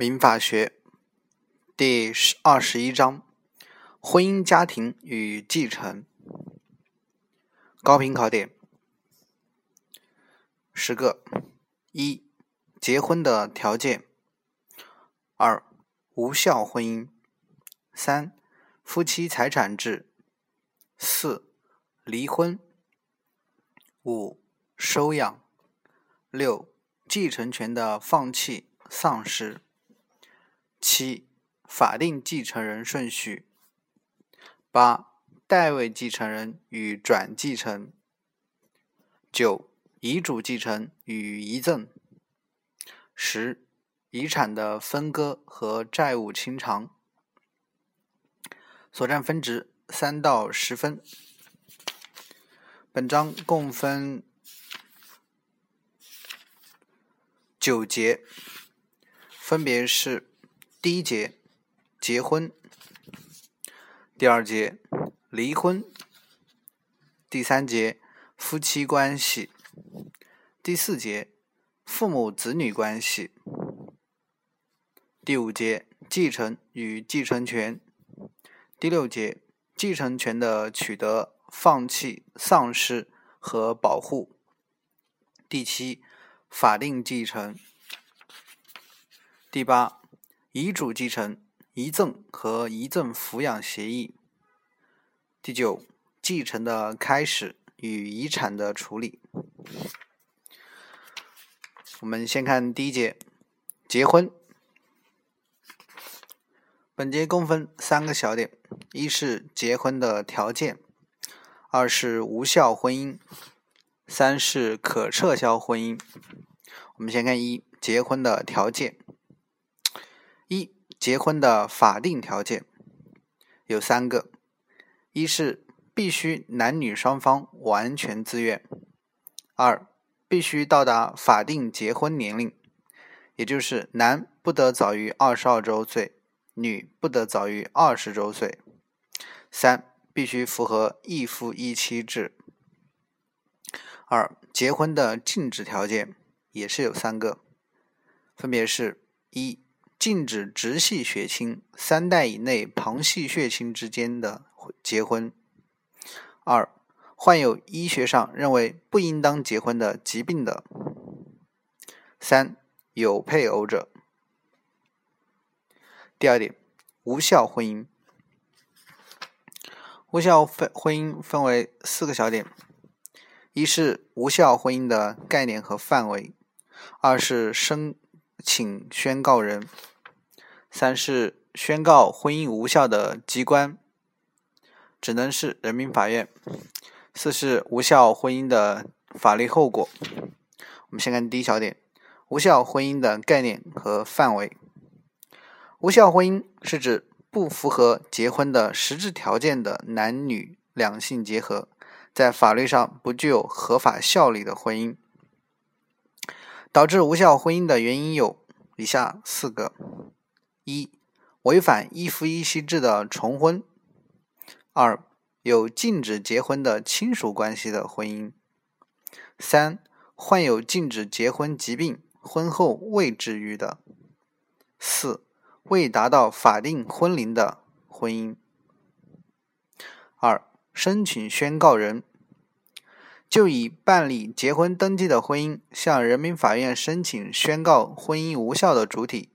民法学第二十一章：婚姻家庭与继承。高频考点十个：一、结婚的条件；二、无效婚姻；三、夫妻财产制；四、离婚；五、收养；六、继承权的放弃、丧失。七、法定继承人顺序。八、代位继承人与转继承。九、遗嘱继承与遗赠。十、遗产的分割和债务清偿。所占分值三到十分。本章共分九节，分别是。第一节，结婚；第二节，离婚；第三节，夫妻关系；第四节，父母子女关系；第五节，继承与继承权；第六节，继承权的取得、放弃、丧失和保护；第七，法定继承；第八。遗嘱继承、遗赠和遗赠抚养协议。第九，继承的开始与遗产的处理。我们先看第一节，结婚。本节共分三个小点：一是结婚的条件，二是无效婚姻，三是可撤销婚姻。我们先看一结婚的条件。一、结婚的法定条件有三个：一是必须男女双方完全自愿；二、必须到达法定结婚年龄，也就是男不得早于二十二周岁，女不得早于二十周岁；三、必须符合一夫一妻制。二、结婚的禁止条件也是有三个，分别是：一、禁止直系血亲三代以内旁系血亲之间的结婚。二、患有医学上认为不应当结婚的疾病的。三、有配偶者。第二点，无效婚姻。无效分婚姻分为四个小点：一是无效婚姻的概念和范围；二是生请宣告人。三是宣告婚姻无效的机关，只能是人民法院。四是无效婚姻的法律后果。我们先看第一小点：无效婚姻的概念和范围。无效婚姻是指不符合结婚的实质条件的男女两性结合，在法律上不具有合法效力的婚姻。导致无效婚姻的原因有以下四个。一、违反一夫一妻制的重婚；二、有禁止结婚的亲属关系的婚姻；三、患有禁止结婚疾病、婚后未治愈的；四、未达到法定婚龄的婚姻。二、申请宣告人就以办理结婚登记的婚姻向人民法院申请宣告婚姻无效的主体。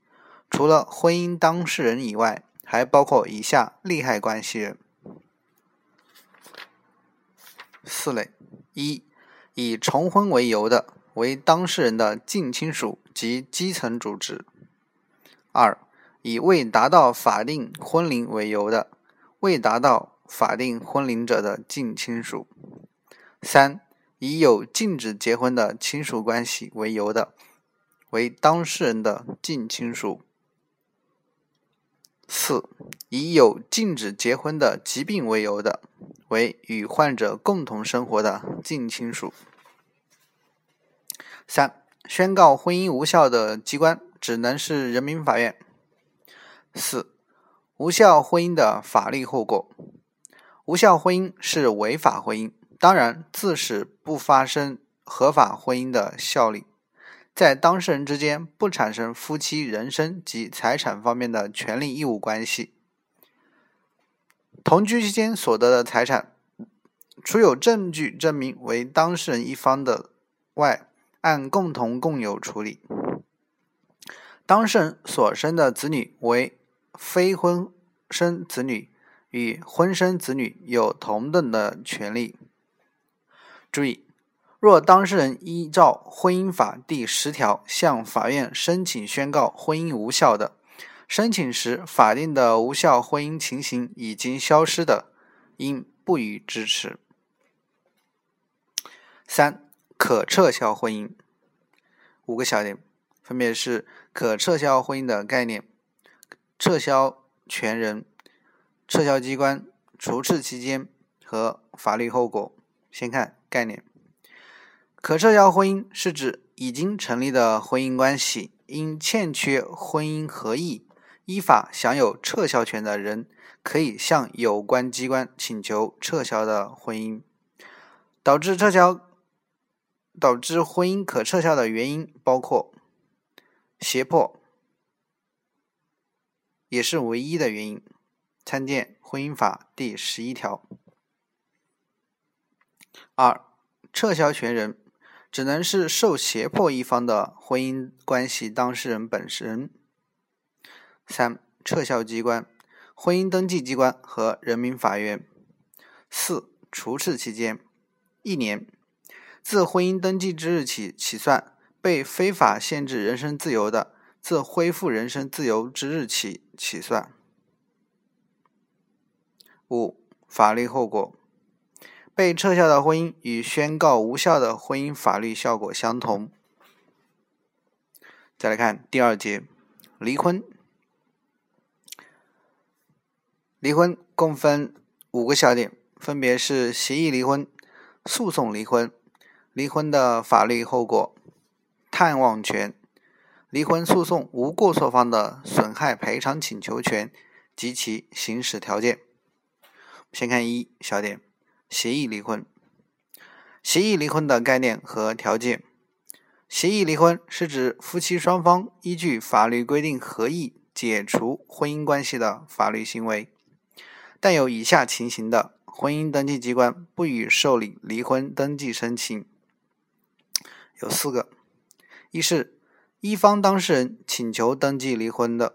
除了婚姻当事人以外，还包括以下利害关系人。四类：一、以重婚为由的，为当事人的近亲属及基层组织；二、以未达到法定婚龄为由的，未达到法定婚龄者的近亲属；三、以有禁止结婚的亲属关系为由的，为当事人的近亲属。四、以有禁止结婚的疾病为由的，为与患者共同生活的近亲属。三、宣告婚姻无效的机关只能是人民法院。四、无效婚姻的法律后果。无效婚姻是违法婚姻，当然自始不发生合法婚姻的效力。在当事人之间不产生夫妻人身及财产方面的权利义务关系。同居期间所得的财产，除有证据证明为当事人一方的外，按共同共有处理。当事人所生的子女为非婚生子女，与婚生子女有同等的权利。注意。若当事人依照婚姻法第十条向法院申请宣告婚姻无效的，申请时法定的无效婚姻情形已经消失的，应不予支持。三、可撤销婚姻。五个小点，分别是可撤销婚姻的概念、撤销权人、撤销机关、除斥期间和法律后果。先看概念。可撤销婚姻是指已经成立的婚姻关系，因欠缺婚姻合意，依法享有撤销权的人，可以向有关机关请求撤销的婚姻。导致撤销、导致婚姻可撤销的原因包括胁迫，也是唯一的原因。参见婚姻法第十一条。二、撤销权人。只能是受胁迫一方的婚姻关系当事人本身。三、撤销机关：婚姻登记机关和人民法院。四、除斥期间：一年，自婚姻登记之日起起算；被非法限制人身自由的，自恢复人身自由之日起起算。五、法律后果。被撤销的婚姻与宣告无效的婚姻法律效果相同。再来看第二节，离婚。离婚共分五个小点，分别是协议离婚、诉讼离婚、离婚的法律后果、探望权、离婚诉讼无过错方的损害赔偿请求权及其行使条件。先看一小点。协议离婚，协议离婚的概念和条件。协议离婚是指夫妻双方依据法律规定合意解除婚姻关系的法律行为。但有以下情形的，婚姻登记机关不予受理离婚登记申请。有四个：一是一方当事人请求登记离婚的；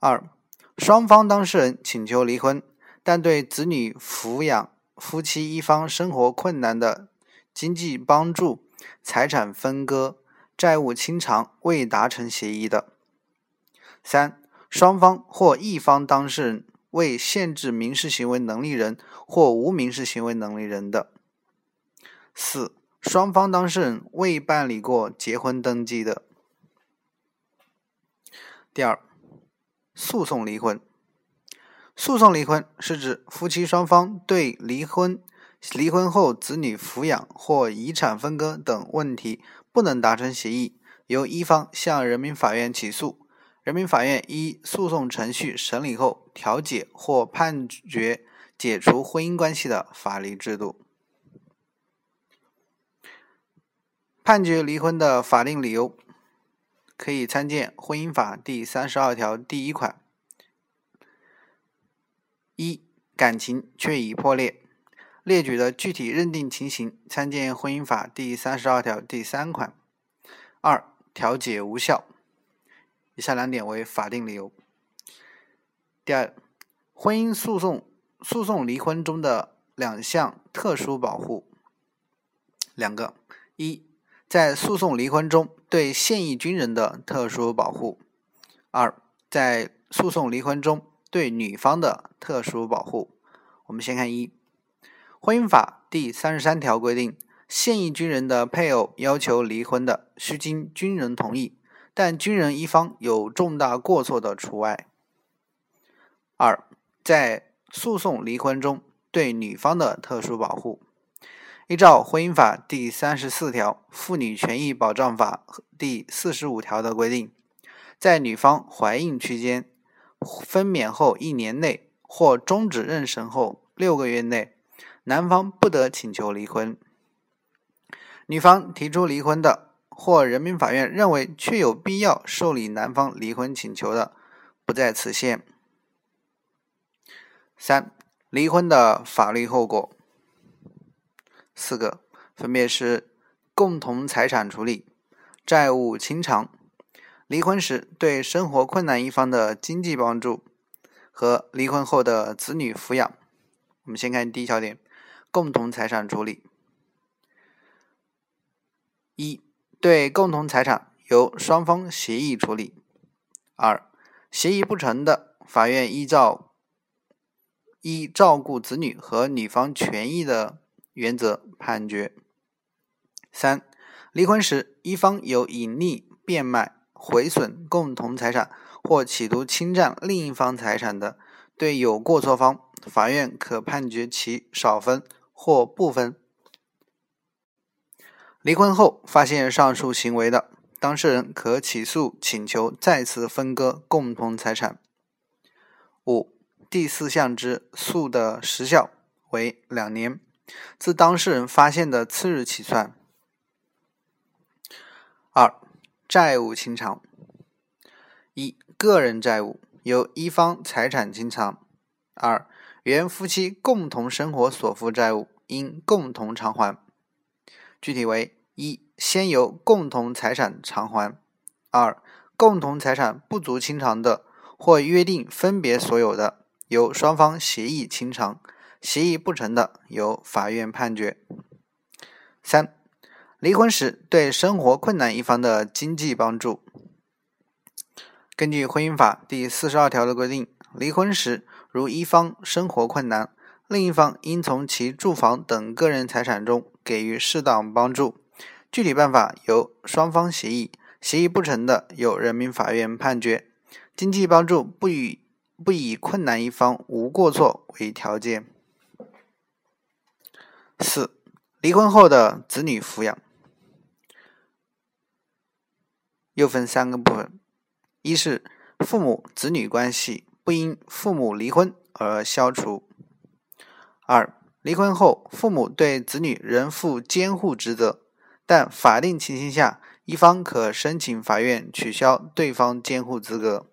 二，双方当事人请求离婚，但对子女抚养。夫妻一方生活困难的经济帮助、财产分割、债务清偿未达成协议的；三、双方或一方当事人为限制民事行为能力人或无民事行为能力人的；四、双方当事人未办理过结婚登记的。第二，诉讼离婚。诉讼离婚是指夫妻双方对离婚、离婚后子女抚养或遗产分割等问题不能达成协议，由一方向人民法院起诉，人民法院依诉讼程序审理后调解或判决解除婚姻关系的法律制度。判决离婚的法定理由可以参见《婚姻法》第三十二条第一款。一、感情确已破裂，列举的具体认定情形，参见《婚姻法》第三十二条第三款。二、调解无效，以下两点为法定理由。第二，婚姻诉讼诉讼离婚中的两项特殊保护，两个：一，在诉讼离婚中对现役军人的特殊保护；二，在诉讼离婚中。对女方的特殊保护，我们先看一，《婚姻法》第三十三条规定，现役军人的配偶要求离婚的，需经军人同意，但军人一方有重大过错的除外。二，在诉讼离婚中对女方的特殊保护，依照《婚姻法》第三十四条、《妇女权益保障法》第四十五条的规定，在女方怀孕期间。分娩后一年内或终止妊娠后六个月内，男方不得请求离婚。女方提出离婚的，或人民法院认为确有必要受理男方离婚请求的，不在此限。三、离婚的法律后果四个，分别是共同财产处理、债务清偿、离婚时对生活困难一方的经济帮助和离婚后的子女抚养。我们先看第一小点，共同财产处理。一、对共同财产由双方协议处理；二、协议不成的，法院依照。依照顾子女和女方权益的原则判决。三、离婚时，一方有隐匿、变卖、毁损共同财产或企图侵占另一方财产的，对有过错方，法院可判决其少分或不分。离婚后发现上述行为的，当事人可起诉请求再次分割共同财产。五。第四项之诉的时效为两年，自当事人发现的次日起算。二、债务清偿：一、个人债务由一方财产清偿；二、原夫妻共同生活所负债务应共同偿还。具体为：一、先由共同财产偿还；二、共同财产不足清偿的，或约定分别所有的。由双方协议清偿，协议不成的，由法院判决。三、离婚时对生活困难一方的经济帮助。根据婚姻法第四十二条的规定，离婚时如一方生活困难，另一方应从其住房等个人财产中给予适当帮助。具体办法由双方协议，协议不成的，由人民法院判决。经济帮助不予。不以困难一方无过错为条件。四、离婚后的子女抚养又分三个部分：一是父母子女关系不因父母离婚而消除；二、离婚后父母对子女仍负监护职责，但法定情形下一方可申请法院取消对方监护资格。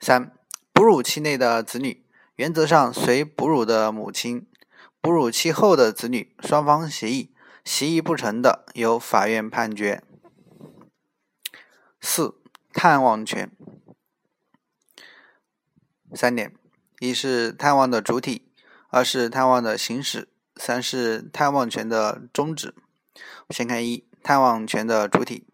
三、哺乳期内的子女原则上随哺乳的母亲；哺乳期后的子女，双方协议，协议不成的，由法院判决。四、探望权三点：一是探望的主体，二是探望的行使，三是探望权的终止。先看一探望权的主体。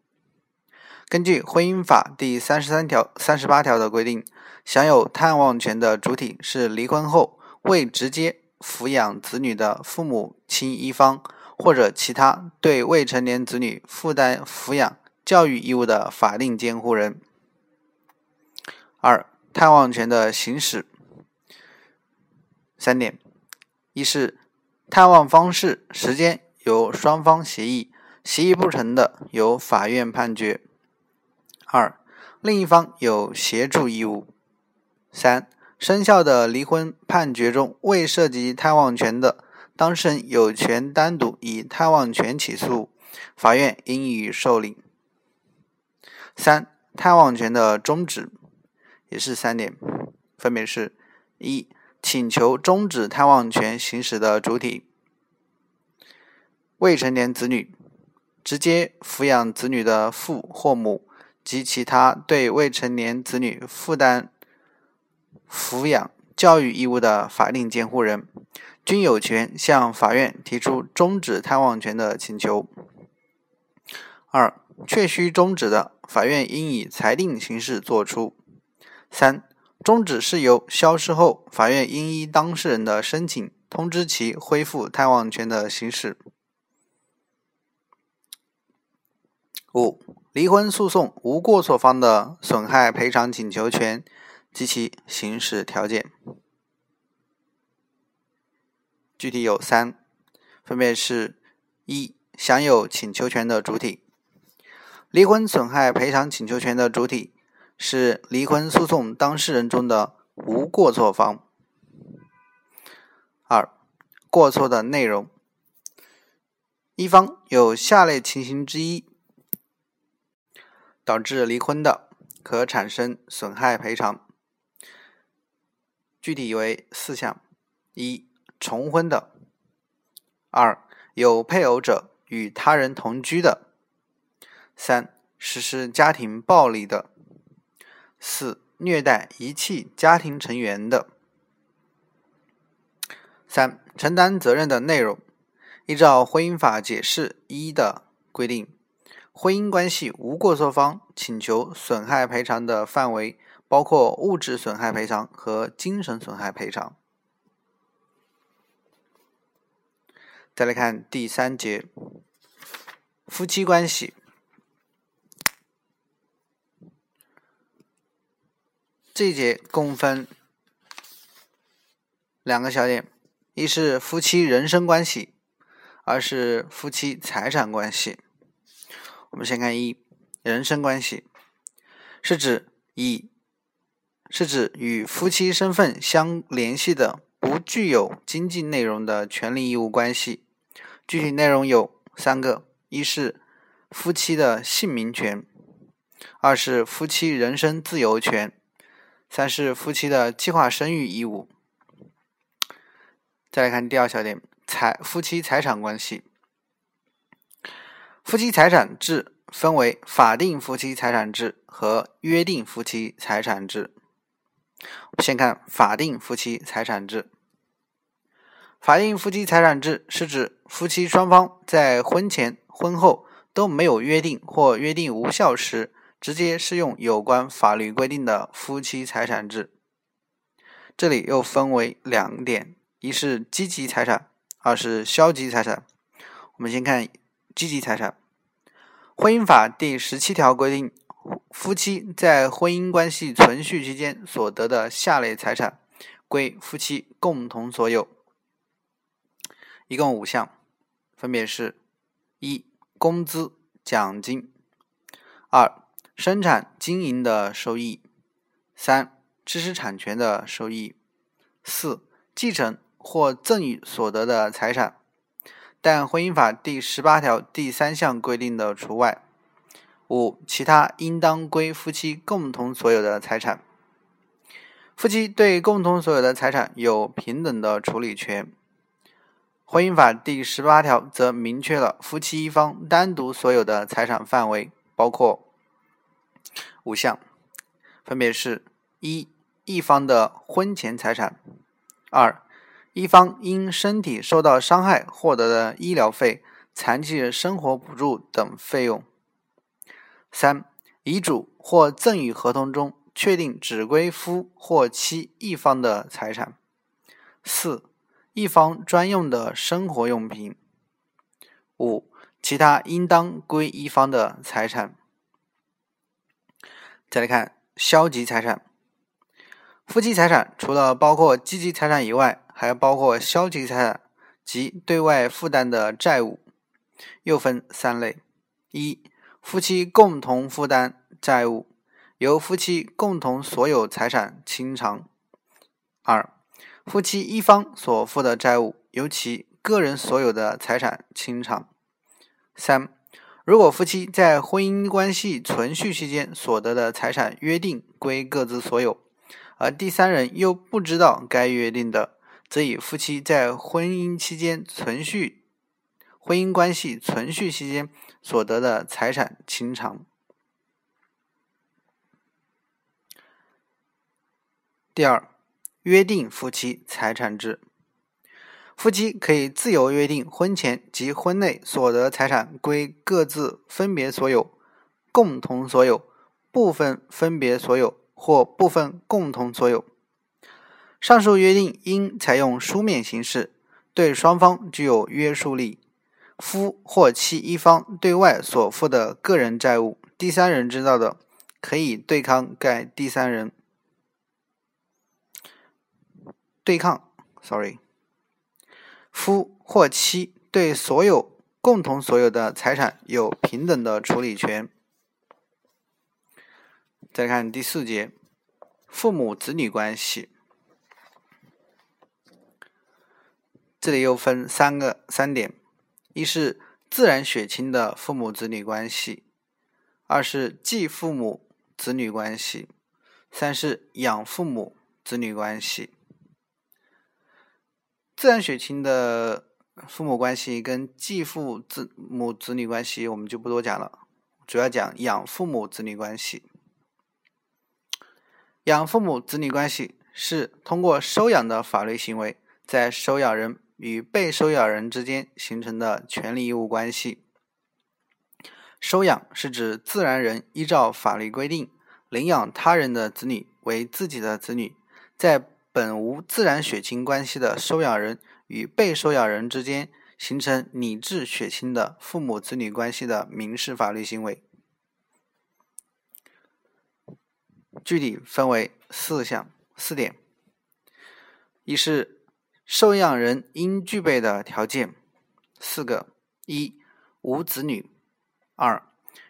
根据婚姻法第三十三条、三十八条的规定，享有探望权的主体是离婚后未直接抚养子女的父母亲一方，或者其他对未成年子女负担抚养教育义务的法定监护人。二、探望权的行使三点：一是探望方式、时间由双方协议，协议不成的，由法院判决。二、另一方有协助义务。三、生效的离婚判决中未涉及探望权的，当事人有权单独以探望权起诉，法院应予受理。三、探望权的终止也是三点，分别是：一、请求终止探望权行使的主体，未成年子女，直接抚养子女的父或母。及其他对未成年子女负担抚养教育义务的法定监护人，均有权向法院提出终止探望权的请求。二、确需终止的，法院应以裁定形式作出。三、终止事由消失后，法院应依当事人的申请通知其恢复探望权的行使。五、离婚诉讼无过错方的损害赔偿请求权及其行使条件，具体有三，分别是：一、享有请求权的主体，离婚损害赔偿请求权的主体是离婚诉讼当事人中的无过错方；二、过错的内容。一方有下列情形之一导致离婚的，可产生损害赔偿。具体为四项：一、重婚的；二、有配偶者与他人同居的；三、实施家庭暴力的；四、虐待遗弃家庭成员的。三、承担责任的内容，依照婚姻法解释一的规定，婚姻关系无过错方请求损害赔偿的范围。包括物质损害赔偿和精神损害赔偿。再来看第三节，夫妻关系。这一节共分两个小点，一是夫妻人身关系，二是夫妻财产关系。我们先看一人身关系，是指以是指与夫妻身份相联系的不具有经济内容的权利义务关系。具体内容有三个：一是夫妻的姓名权；二是夫妻人身自由权；三是夫妻的计划生育义务。再来看第二小点：财夫妻财产关系。夫妻财产制分为法定夫妻财产制和约定夫妻财产制。先看法定夫妻财产制。法定夫妻财产制是指夫妻双方在婚前、婚后都没有约定或约定无效时，直接适用有关法律规定的夫妻财产制。这里又分为两点：一是积极财产，二是消极财产。我们先看积极财产。婚姻法第十七条规定。夫妻在婚姻关系存续期间所得的下列财产，归夫妻共同所有，一共五项，分别是：一、工资、奖金；二、生产经营的收益；三、知识产权的收益；四、继承或赠与所得的财产，但婚姻法第十八条第三项规定的除外。五、其他应当归夫妻共同所有的财产。夫妻对共同所有的财产有平等的处理权。婚姻法第十八条则明确了夫妻一方单独所有的财产范围，包括五项，分别是：一、一方的婚前财产；二、一方因身体受到伤害获得的医疗费、残疾人生活补助等费用。三、遗嘱或赠与合同中确定只归夫或妻一方的财产；四、一方专用的生活用品；五、其他应当归一方的财产。再来看消极财产，夫妻财产除了包括积极财产以外，还包括消极财产及对外负担的债务，又分三类：一、夫妻共同负担债务，由夫妻共同所有财产清偿；二、夫妻一方所负的债务，由其个人所有的财产清偿；三、如果夫妻在婚姻关系存续期间所得的财产约定归各自所有，而第三人又不知道该约定的，则以夫妻在婚姻期间存续婚姻关系存续期间。所得的财产清偿。第二，约定夫妻财产制，夫妻可以自由约定婚前及婚内所得财产归各自分别所有、共同所有、部分分别所有或部分共同所有。上述约定应采用书面形式，对双方具有约束力。夫或妻一方对外所负的个人债务，第三人知道的，可以对抗该第三人。对抗，sorry。夫或妻对所有共同所有的财产有平等的处理权。再看第四节，父母子女关系，这里又分三个三点。一是自然血亲的父母子女关系；二是继父母子女关系；三是养父母子女关系。自然血亲的父母关系跟继父子母子女关系，我们就不多讲了，主要讲养父母子女关系。养父母子女关系是通过收养的法律行为，在收养人与被收养人之间形成的权利义务关系。收养是指自然人依照法律规定领养他人的子女为自己的子女，在本无自然血亲关系的收养人与被收养人之间形成拟制血亲的父母子女关系的民事法律行为。具体分为四项四点：一是收养人应具备的条件，四个：一、无子女；二、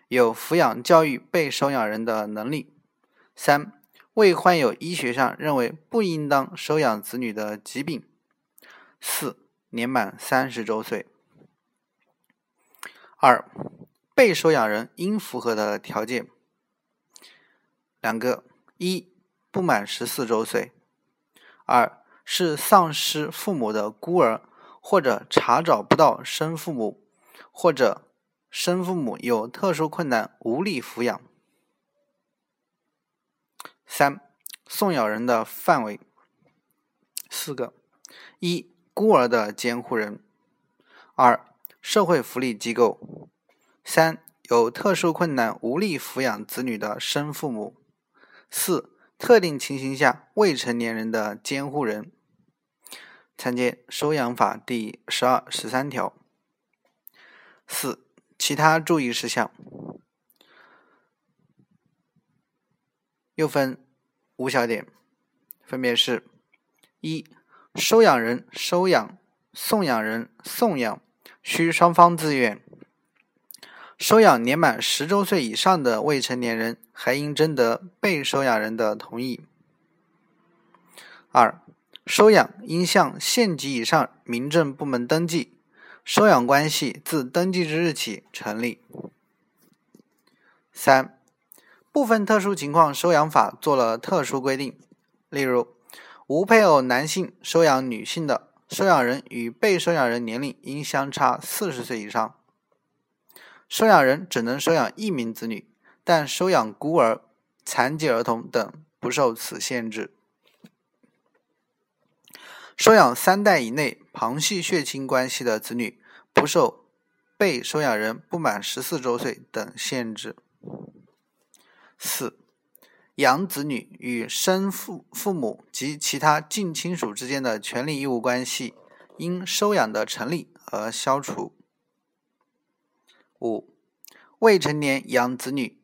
有抚养教育被收养人的能力；三、未患有医学上认为不应当收养子女的疾病；四、年满三十周岁。二、被收养人应符合的条件。两个：一、不满十四周岁；二是丧失父母的孤儿，或者查找不到生父母，或者生父母有特殊困难无力抚养。三、送养人的范围。四个：一、孤儿的监护人；二、社会福利机构；三、有特殊困难无力抚养子女的生父母。四、特定情形下未成年人的监护人，参见《收养法》第十二、十三条。四、其他注意事项。又分五小点，分别是：一、收养人收养、送养人送养需双方自愿。收养年满十周岁以上的未成年人，还应征得被收养人的同意。二、收养应向县级以上民政部门登记，收养关系自登记之日起成立。三、部分特殊情况，收养法做了特殊规定，例如，无配偶男性收养女性的，收养人与被收养人年龄应相差四十岁以上。收养人只能收养一名子女，但收养孤儿、残疾儿童等不受此限制。收养三代以内旁系血亲关系的子女，不受被收养人不满十四周岁等限制。四、养子女与生父父母及其他近亲属之间的权利义务关系，因收养的成立而消除。五、未成年养子女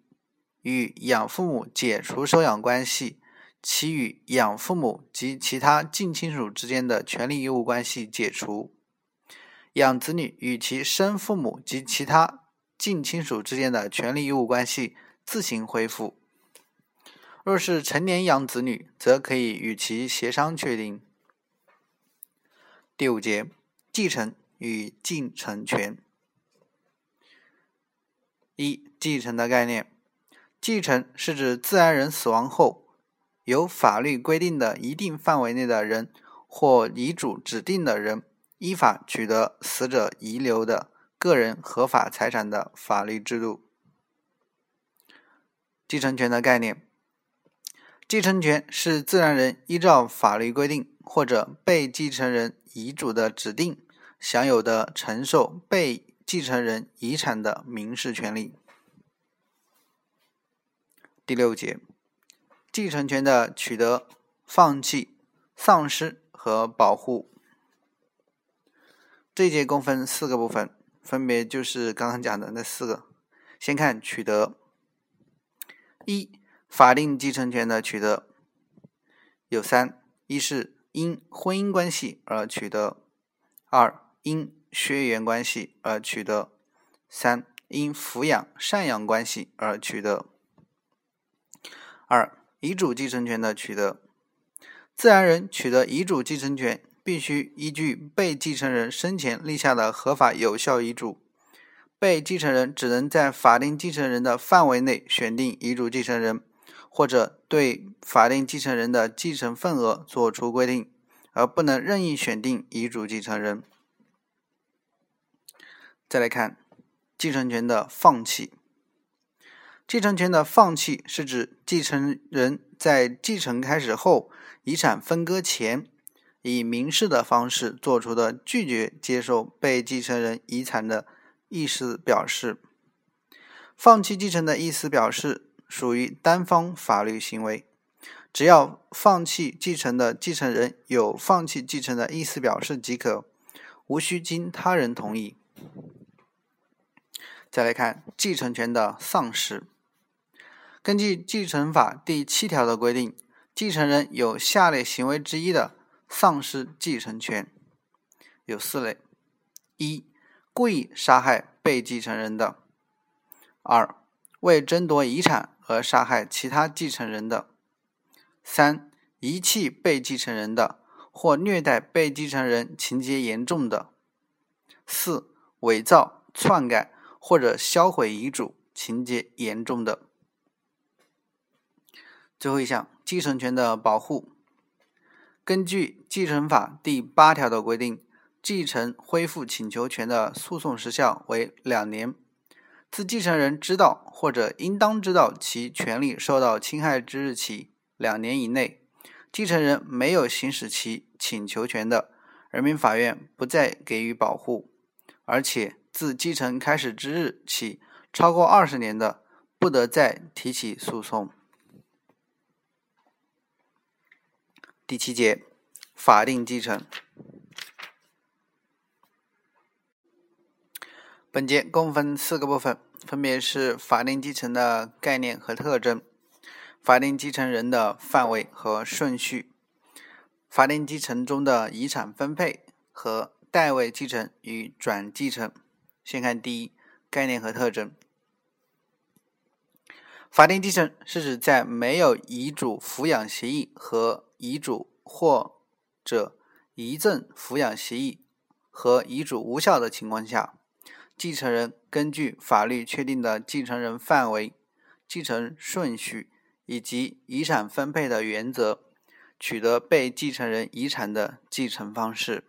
与养父母解除收养关系，其与养父母及其他近亲属之间的权利义务关系解除；养子女与其生父母及其他近亲属之间的权利义务关系自行恢复。若是成年养子女，则可以与其协商确定。第五节，继承与继承权。一、继承的概念，继承是指自然人死亡后，由法律规定的一定范围内的人或遗嘱指定的人依法取得死者遗留的个人合法财产的法律制度。继承权的概念，继承权是自然人依照法律规定或者被继承人遗嘱的指定享有的承受被。继承人遗产的民事权利。第六节，继承权的取得、放弃、丧失和保护。这节共分四个部分，分别就是刚刚讲的那四个。先看取得。一、法定继承权的取得有三：一是因婚姻关系而取得；二、因血缘关系而取得，三因抚养赡养关系而取得。二遗嘱继承权的取得，自然人取得遗嘱继承权，必须依据被继承人生前立下的合法有效遗嘱，被继承人只能在法定继承人的范围内选定遗嘱继承人，或者对法定继承人的继承份额作出规定，而不能任意选定遗嘱继承人。再来看继承权的放弃。继承权的放弃是指继承人在继承开始后，遗产分割前，以明示的方式做出的拒绝接受被继承人遗产的意思表示。放弃继承的意思表示属于单方法律行为，只要放弃继承的继承人有放弃继承的意思表示即可，无需经他人同意。再来看继承权的丧失。根据继承法第七条的规定，继承人有下列行为之一的丧失继承权，有四类：一、故意杀害被继承人的；二、为争夺遗产而杀害其他继承人的；三、遗弃被继承人的或虐待被继承人情节严重的；四、伪造、篡改或者销毁遗嘱情节严重的。最后一项，继承权的保护。根据继承法第八条的规定，继承恢复请求权的诉讼时效为两年，自继承人知道或者应当知道其权利受到侵害之日起两年以内，继承人没有行使其请求权的，人民法院不再给予保护；而且自继承开始之日起超过二十年的，不得再提起诉讼。第七节，法定继承。本节共分四个部分，分别是法定继承的概念和特征、法定继承人的范围和顺序、法定继承中的遗产分配和代位继承与转继承。先看第一，概念和特征。法定继承是指在没有遗嘱抚养协议和遗嘱或者遗赠抚养协议和遗嘱无效的情况下，继承人根据法律确定的继承人范围、继承顺序以及遗产分配的原则，取得被继承人遗产的继承方式。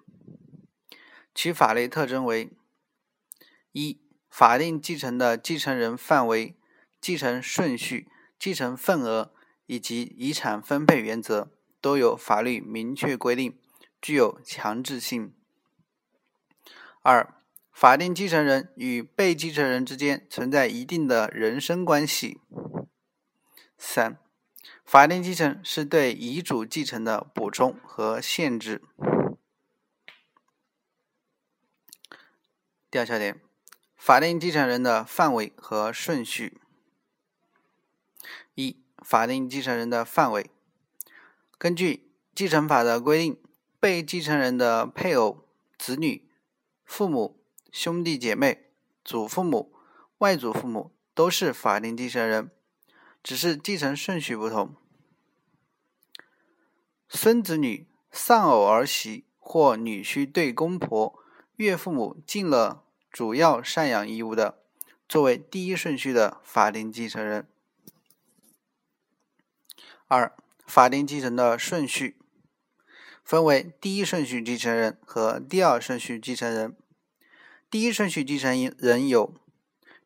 其法律特征为：一、法定继承的继承人范围、继承顺序、继承份额以及遗产分配原则。都有法律明确规定，具有强制性。二、法定继承人与被继承人之间存在一定的人身关系。三、法定继承是对遗嘱继承的补充和限制。第二小点，法定继承人的范围和顺序。一、法定继承人的范围。根据继承法的规定，被继承人的配偶、子女、父母、兄弟姐妹、祖父母、外祖父母都是法定继承人，只是继承顺序不同。孙子女、丧偶儿媳或女婿对公婆、岳父母尽了主要赡养义务的，作为第一顺序的法定继承人。二。法定继承的顺序分为第一顺序继承人和第二顺序继承人。第一顺序继承人有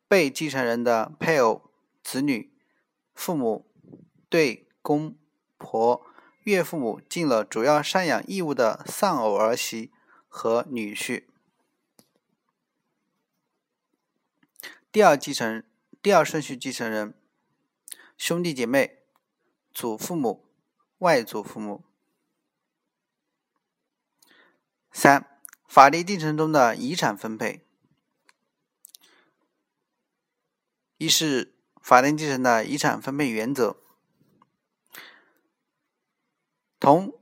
被继承人的配偶、子女、父母、对公婆、岳父母尽了主要赡养义务的丧偶儿媳和女婿。第二继承第二顺序继承人兄弟姐妹、祖父母。外祖父母。三、法定继承中的遗产分配。一是法定继承的遗产分配原则，同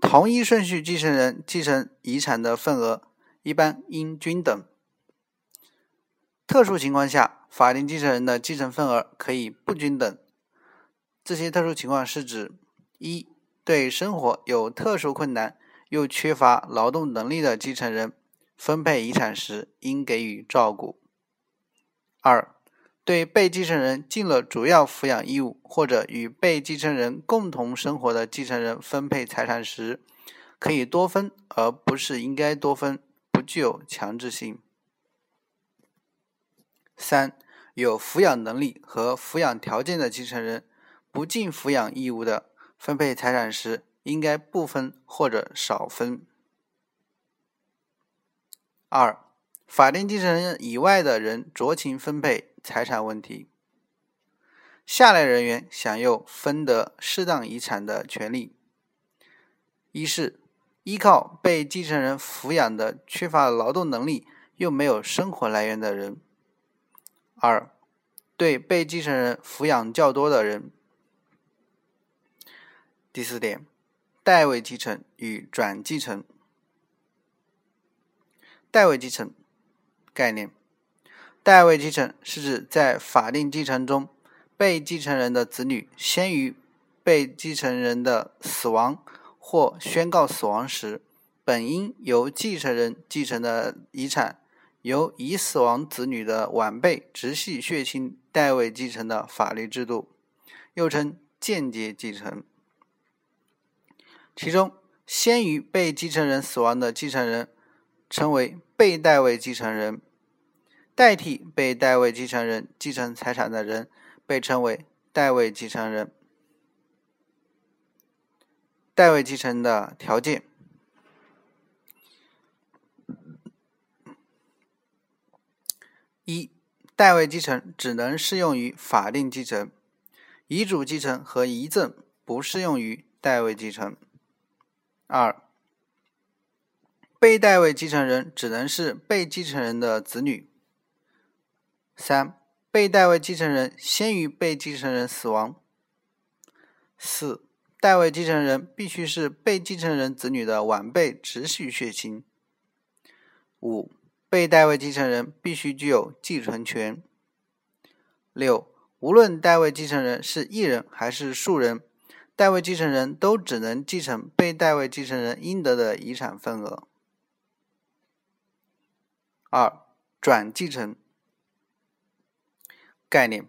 同一顺序继承人继承遗产的份额一般应均等。特殊情况下，法定继承人的继承份额可以不均等。这些特殊情况是指。一对生活有特殊困难又缺乏劳动能力的继承人，分配遗产时应给予照顾。二、对被继承人尽了主要抚养义务或者与被继承人共同生活的继承人分配财产时，可以多分，而不是应该多分，不具有强制性。三、有抚养能力和抚养条件的继承人不尽抚养义务的，分配财产时应该不分或者少分。二、法定继承人以外的人酌情分配财产问题。下列人员享有分得适当遗产的权利：一是依靠被继承人抚养的缺乏劳动能力又没有生活来源的人；二、对被继承人抚养较多的人。第四点，代位继承与转继承。代位继承概念：代位继承是指在法定继承中，被继承人的子女先于被继承人的死亡或宣告死亡时，本应由继承人继承的遗产，由已死亡子女的晚辈直系血亲代位继承的法律制度，又称间接继承。其中，先于被继承人死亡的继承人。称为被代位继承人，代替被代位继承人继承财产的人被称为代位继承人。代位继承的条件：一、代位继承只能适用于法定继承，遗嘱继承和遗赠不适用于代位继承。二、被代位继承人只能是被继承人的子女。三、被代位继承人先于被继承人死亡。四、代位继承人必须是被继承人子女的晚辈直系血亲。五、被代位继承人必须具有继承权。六、无论代位继承人是一人还是数人，代位继承人都只能继承被代位继承人应得的遗产份额。二、转继承概念：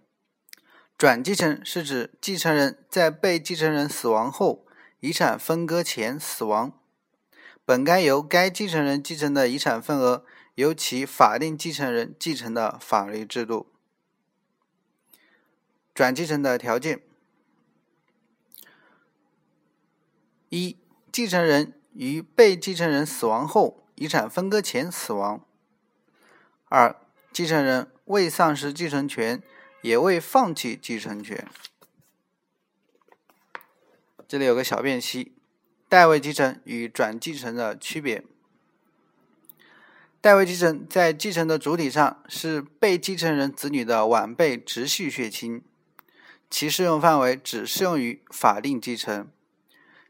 转继承是指继承人在被继承人死亡后，遗产分割前死亡，本该由该继承人继承的遗产份额由其法定继承人继承的法律制度。转继承的条件：一、继承人于被继承人死亡后，遗产分割前死亡。二、继承人未丧失继承权，也未放弃继承权。这里有个小辨析：代位继承与转继承的区别。代位继承在继承的主体上是被继承人子女的晚辈直系血亲，其适用范围只适用于法定继承。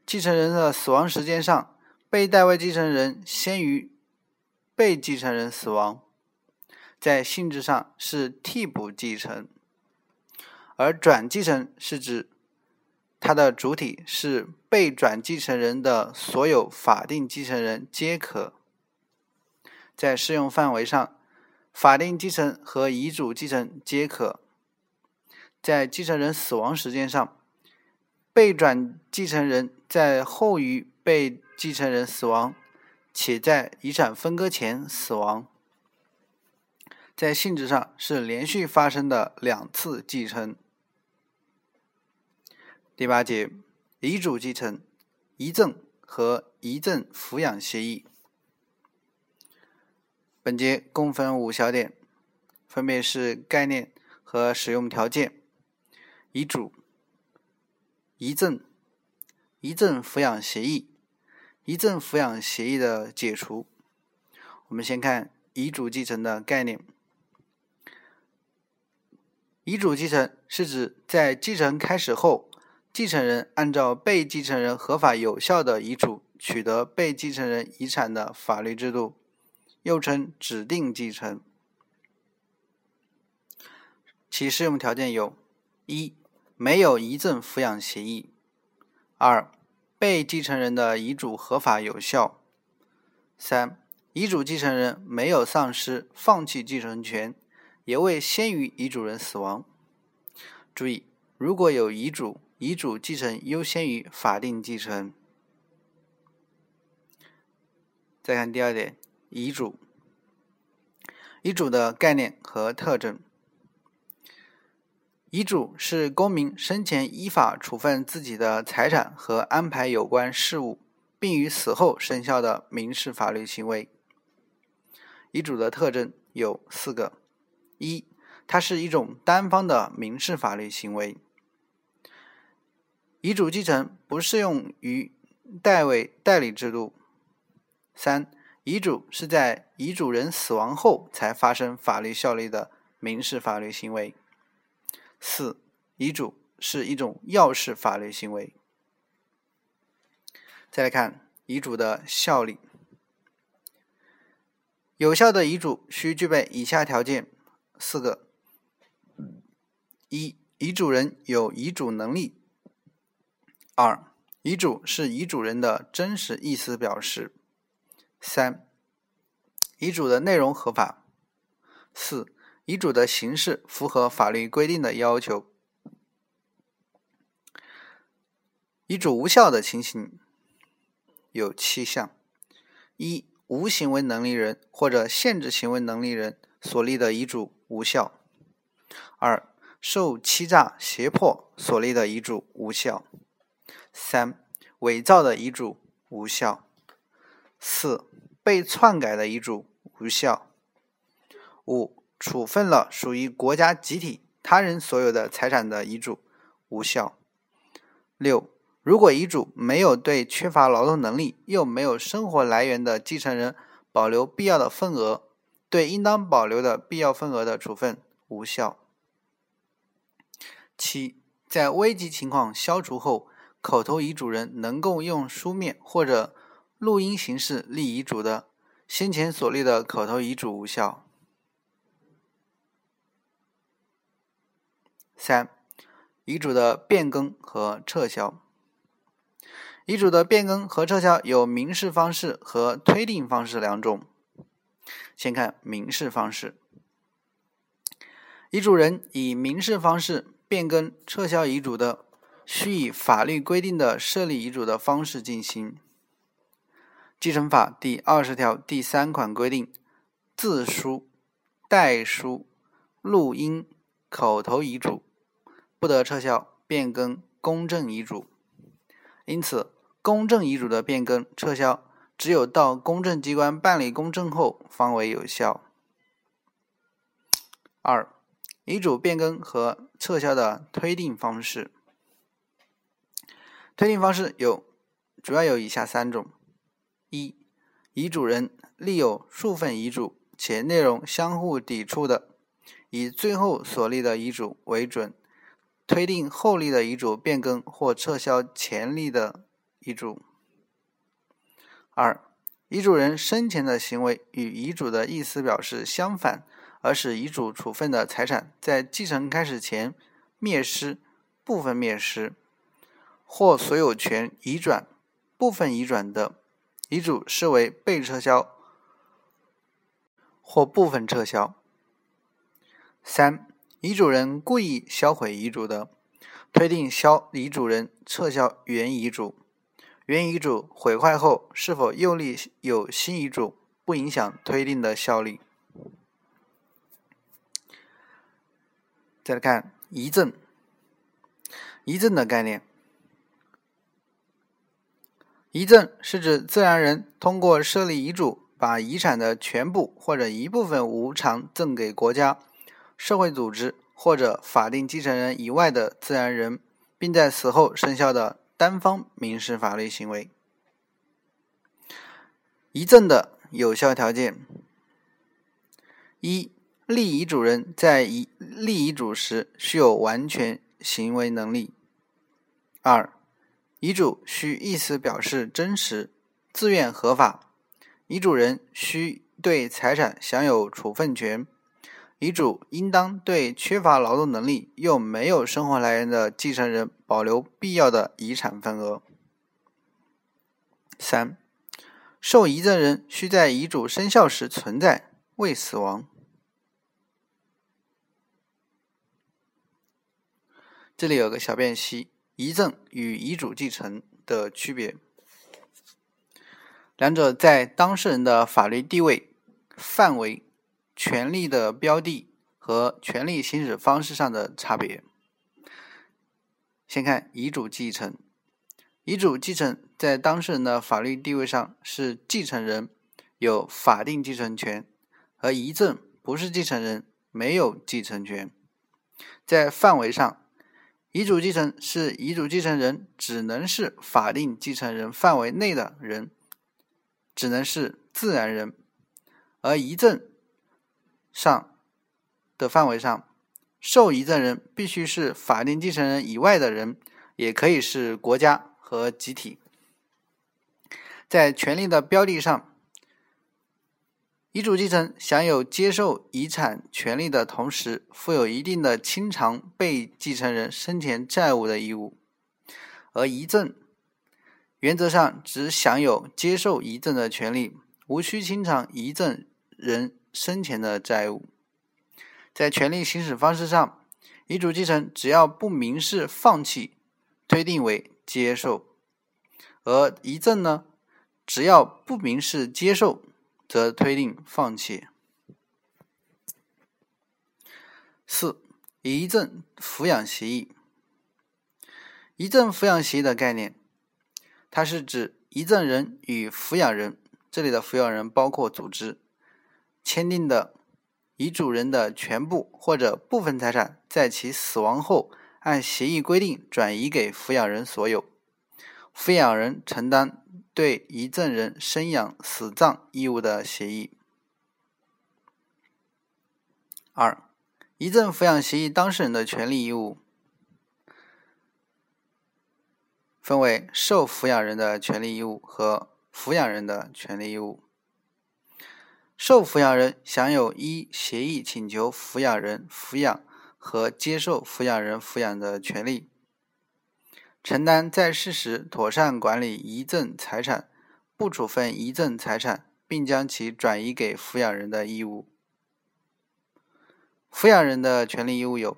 继承人的死亡时间上，被代位继承人先于被继承人死亡。在性质上是替补继承，而转继承是指它的主体是被转继承人的所有法定继承人皆可。在适用范围上，法定继承和遗嘱继承皆可。在继承人死亡时间上，被转继承人在后于被继承人死亡，且在遗产分割前死亡。在性质上是连续发生的两次继承。第八节，遗嘱继承、遗赠和遗赠抚养协议。本节共分五小点，分别是概念和使用条件、遗嘱、遗赠、遗赠抚养协议、遗赠抚养协议的解除。我们先看遗嘱继承的概念。遗嘱继承是指在继承开始后，继承人按照被继承人合法有效的遗嘱取得被继承人遗产的法律制度，又称指定继承。其适用条件有：一、没有遗赠抚养协议；二、被继承人的遗嘱合法有效；三、遗嘱继承人没有丧失、放弃继承权。也未先于遗嘱人死亡。注意，如果有遗嘱，遗嘱继承优先于法定继承。再看第二点，遗嘱。遗嘱的概念和特征。遗嘱是公民生前依法处分自己的财产和安排有关事务，并于死后生效的民事法律行为。遗嘱的特征有四个：一、它是一种单方的民事法律行为。遗嘱继承不适用于代位代理制度。三、遗嘱是在遗嘱人死亡后才发生法律效力的民事法律行为。四、遗嘱是一种要式法律行为。再来看遗嘱的效力。有效的遗嘱需具备以下条件四个：一、遗嘱人有遗嘱能力；二、遗嘱是遗嘱人的真实意思表示；三、遗嘱的内容合法；四、遗嘱的形式符合法律规定的要求。遗嘱无效的情形有七项：一、无行为能力人或者限制行为能力人所立的遗嘱无效；二、受欺诈、胁迫所立的遗嘱无效；三、伪造的遗嘱无效；四、被篡改的遗嘱无效；五、处分了属于国家集体、他人所有的财产的遗嘱无效；六。如果遗嘱没有对缺乏劳动能力又没有生活来源的继承人保留必要的份额，对应当保留的必要份额的处分无效。七，在危急情况消除后，口头遗嘱人能够用书面或者录音形式立遗嘱的，先前所立的口头遗嘱无效。三，遗嘱的变更和撤销。遗嘱的变更和撤销有民事方式和推定方式两种。先看民事方式，遗嘱人以民事方式变更、撤销遗嘱的，需以法律规定的设立遗嘱的方式进行。继承法第二十条第三款规定，自书、代书、录音、口头遗嘱不得撤销、变更公证遗嘱。因此。公证遗嘱的变更、撤销，只有到公证机关办理公证后方为有效。二、遗嘱变更和撤销的推定方式。推定方式有，主要有以下三种：一、遗嘱人立有数份遗嘱，且内容相互抵触的，以最后所立的遗嘱为准，推定后立的遗嘱变更或撤销前立的。遗嘱。二、遗嘱人生前的行为与遗嘱的意思表示相反，而使遗嘱处分的财产在继承开始前灭失、部分灭失，或所有权移转、部分移转的，遗嘱视为被撤销或部分撤销。三、遗嘱人故意销毁遗嘱的，推定销遗嘱人撤销原遗嘱。原遗嘱毁坏后，是否又立有新遗嘱，不影响推定的效力。再来看遗赠。遗赠的概念，遗赠是指自然人通过设立遗嘱，把遗产的全部或者一部分无偿赠给国家、社会组织或者法定继承人以外的自然人，并在死后生效的。单方民事法律行为，遗赠的有效条件：一、立遗嘱人在遗立遗嘱时需有完全行为能力；二、遗嘱需意思表示真实、自愿合法；遗嘱人需对财产享有处分权。遗嘱应当对缺乏劳动能力又没有生活来源的继承人保留必要的遗产份额。三、受遗赠人需在遗嘱生效时存在，未死亡。这里有个小辨析：遗赠与遗嘱继承的区别。两者在当事人的法律地位、范围权利的标的和权利行使方式上的差别。先看遗嘱继承。遗嘱继承在当事人的法律地位上是继承人，有法定继承权；而遗赠不是继承人，没有继承权。在范围上，遗嘱继承是遗嘱继承人只能是法定继承人范围内的人，只能是自然人；而遗赠上的范围上，受遗赠人必须是法定继承人以外的人，也可以是国家。和集体在权利的标的上，遗嘱继承享有接受遗产权利的同时，负有一定的清偿被继承人生前债务的义务；而遗赠原则上只享有接受遗赠的权利，无需清偿遗赠人生前的债务。在权利行使方式上，遗嘱继承只要不明示放弃，推定为。接受，而遗赠呢，只要不明示接受，则推定放弃。四、遗赠抚养协议。遗赠抚养协议的概念，它是指遗赠人与抚养人（这里的抚养人包括组织）签订的遗嘱人的全部或者部分财产，在其死亡后。按协议规定转移给抚养人所有，抚养人承担对遗赠人生养死葬义务的协议。二、遗赠抚养协议当事人的权利义务分为受抚养人的权利义务和抚养人的权利义务。受抚养人享有依协议请求抚养人抚养。和接受抚养人抚养的权利，承担在世时妥善管理遗赠财产，不处分遗赠财产，并将其转移给抚养人的义务。抚养人的权利义务有：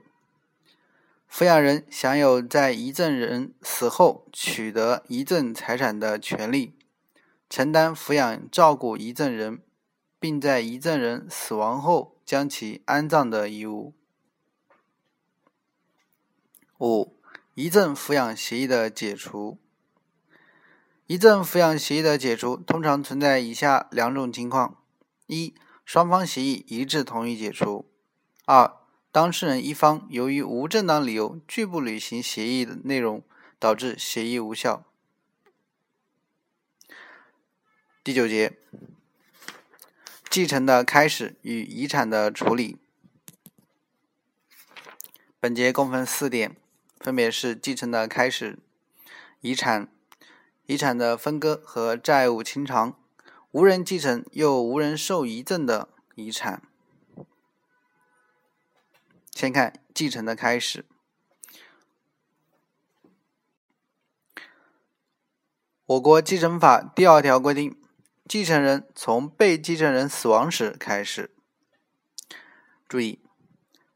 抚养人享有在遗赠人死后取得遗赠财产的权利，承担抚养照顾遗赠人，并在遗赠人死亡后将其安葬的义务。五、遗赠抚养协议的解除。遗赠抚养协议的解除通常存在以下两种情况：一、双方协议一致同意解除；二、当事人一方由于无正当理由拒不履行协议的内容，导致协议无效。第九节，继承的开始与遗产的处理。本节共分四点。分别是继承的开始、遗产、遗产的分割和债务清偿、无人继承又无人受遗赠的遗产。先看继承的开始。我国继承法第二条规定，继承人从被继承人死亡时开始。注意。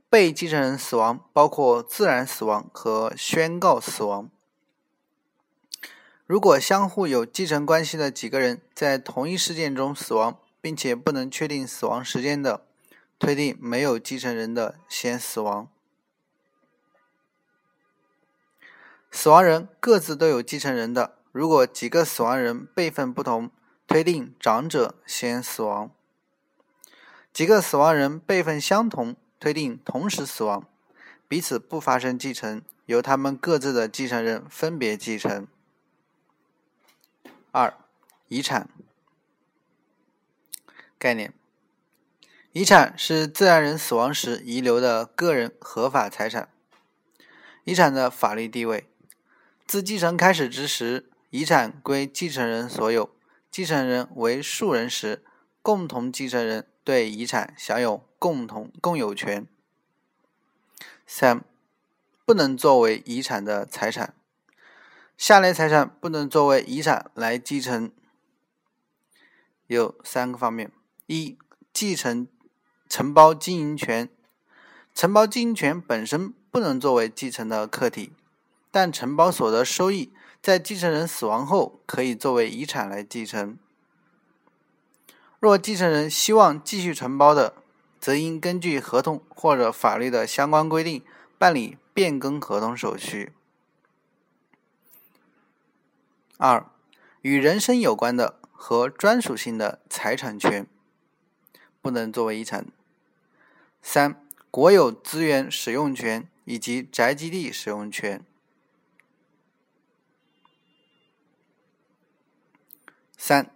被继承人死亡包括自然死亡和宣告死亡。如果相互有继承关系的几个人在同一事件中死亡，并且不能确定死亡时间的，推定没有继承人的先死亡。死亡人各自都有继承人的，如果几个死亡人辈分不同，推定长者先死亡。几个死亡人辈分相同。推定同时死亡，彼此不发生继承，由他们各自的继承人分别继承。二、遗产概念：遗产是自然人死亡时遗留的个人合法财产。遗产的法律地位：自继承开始之时，遗产归继承人所有，继承人为数人时，共同继承人对遗产享有。共同共有权。三，不能作为遗产的财产。下列财产不能作为遗产来继承，有三个方面：一、继承承包经营权。承包经营权本身不能作为继承的客体，但承包所得收益在继承人死亡后可以作为遗产来继承。若继承人希望继续承包的，则应根据合同或者法律的相关规定办理变更合同手续。二、与人身有关的和专属性的财产权不能作为遗产。三、国有资源使用权以及宅基地使用权。三、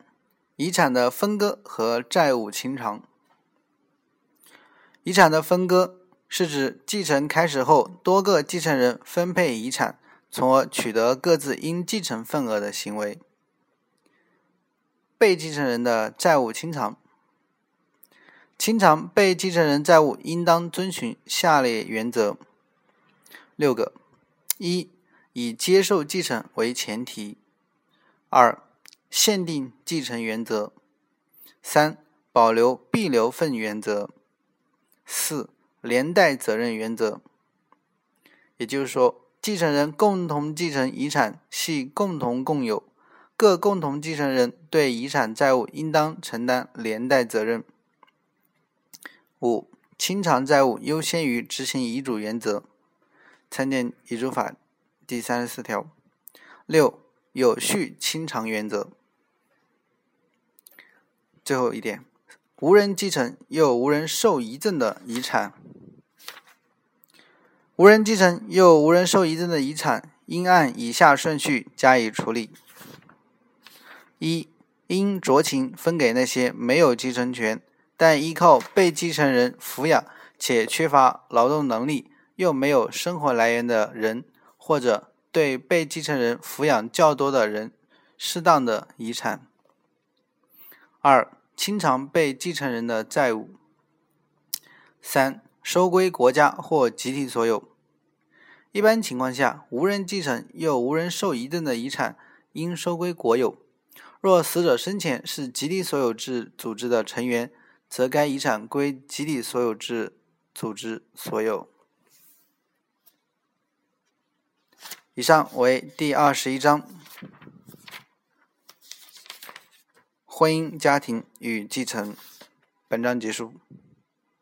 遗产的分割和债务清偿。遗产的分割是指继承开始后，多个继承人分配遗产。从而取得各自应继承份额的行为。被继承人的债务清偿，清偿被继承人债务应当遵循下列原则：六个：一、以接受继承为前提；二、限定继承原则；三、保留必留份原则；四、连带责任原则。也就是说。继承人共同继承遗产系共同共有，各共同继承人对遗产债务应当承担连带责任。五、清偿债务优先于执行遗嘱原则，参见遗嘱法第三十四条。六、有序清偿原则。最后一点，无人继承又无人受遗赠的遗产。无人继承又无人受遗赠的遗产，应按以下顺序加以处理：一、应酌情分给那些没有继承权，但依靠被继承人抚养且缺乏劳动能力又没有生活来源的人，或者对被继承人抚养较多的人，适当的遗产。二、清偿被继承人的债务。三。收归国家或集体所有。一般情况下，无人继承又无人受遗赠的遗产应收归国有。若死者生前是集体所有制组织的成员，则该遗产归集体所有制组织所有。以上为第二十一章：婚姻家庭与继承。本章结束。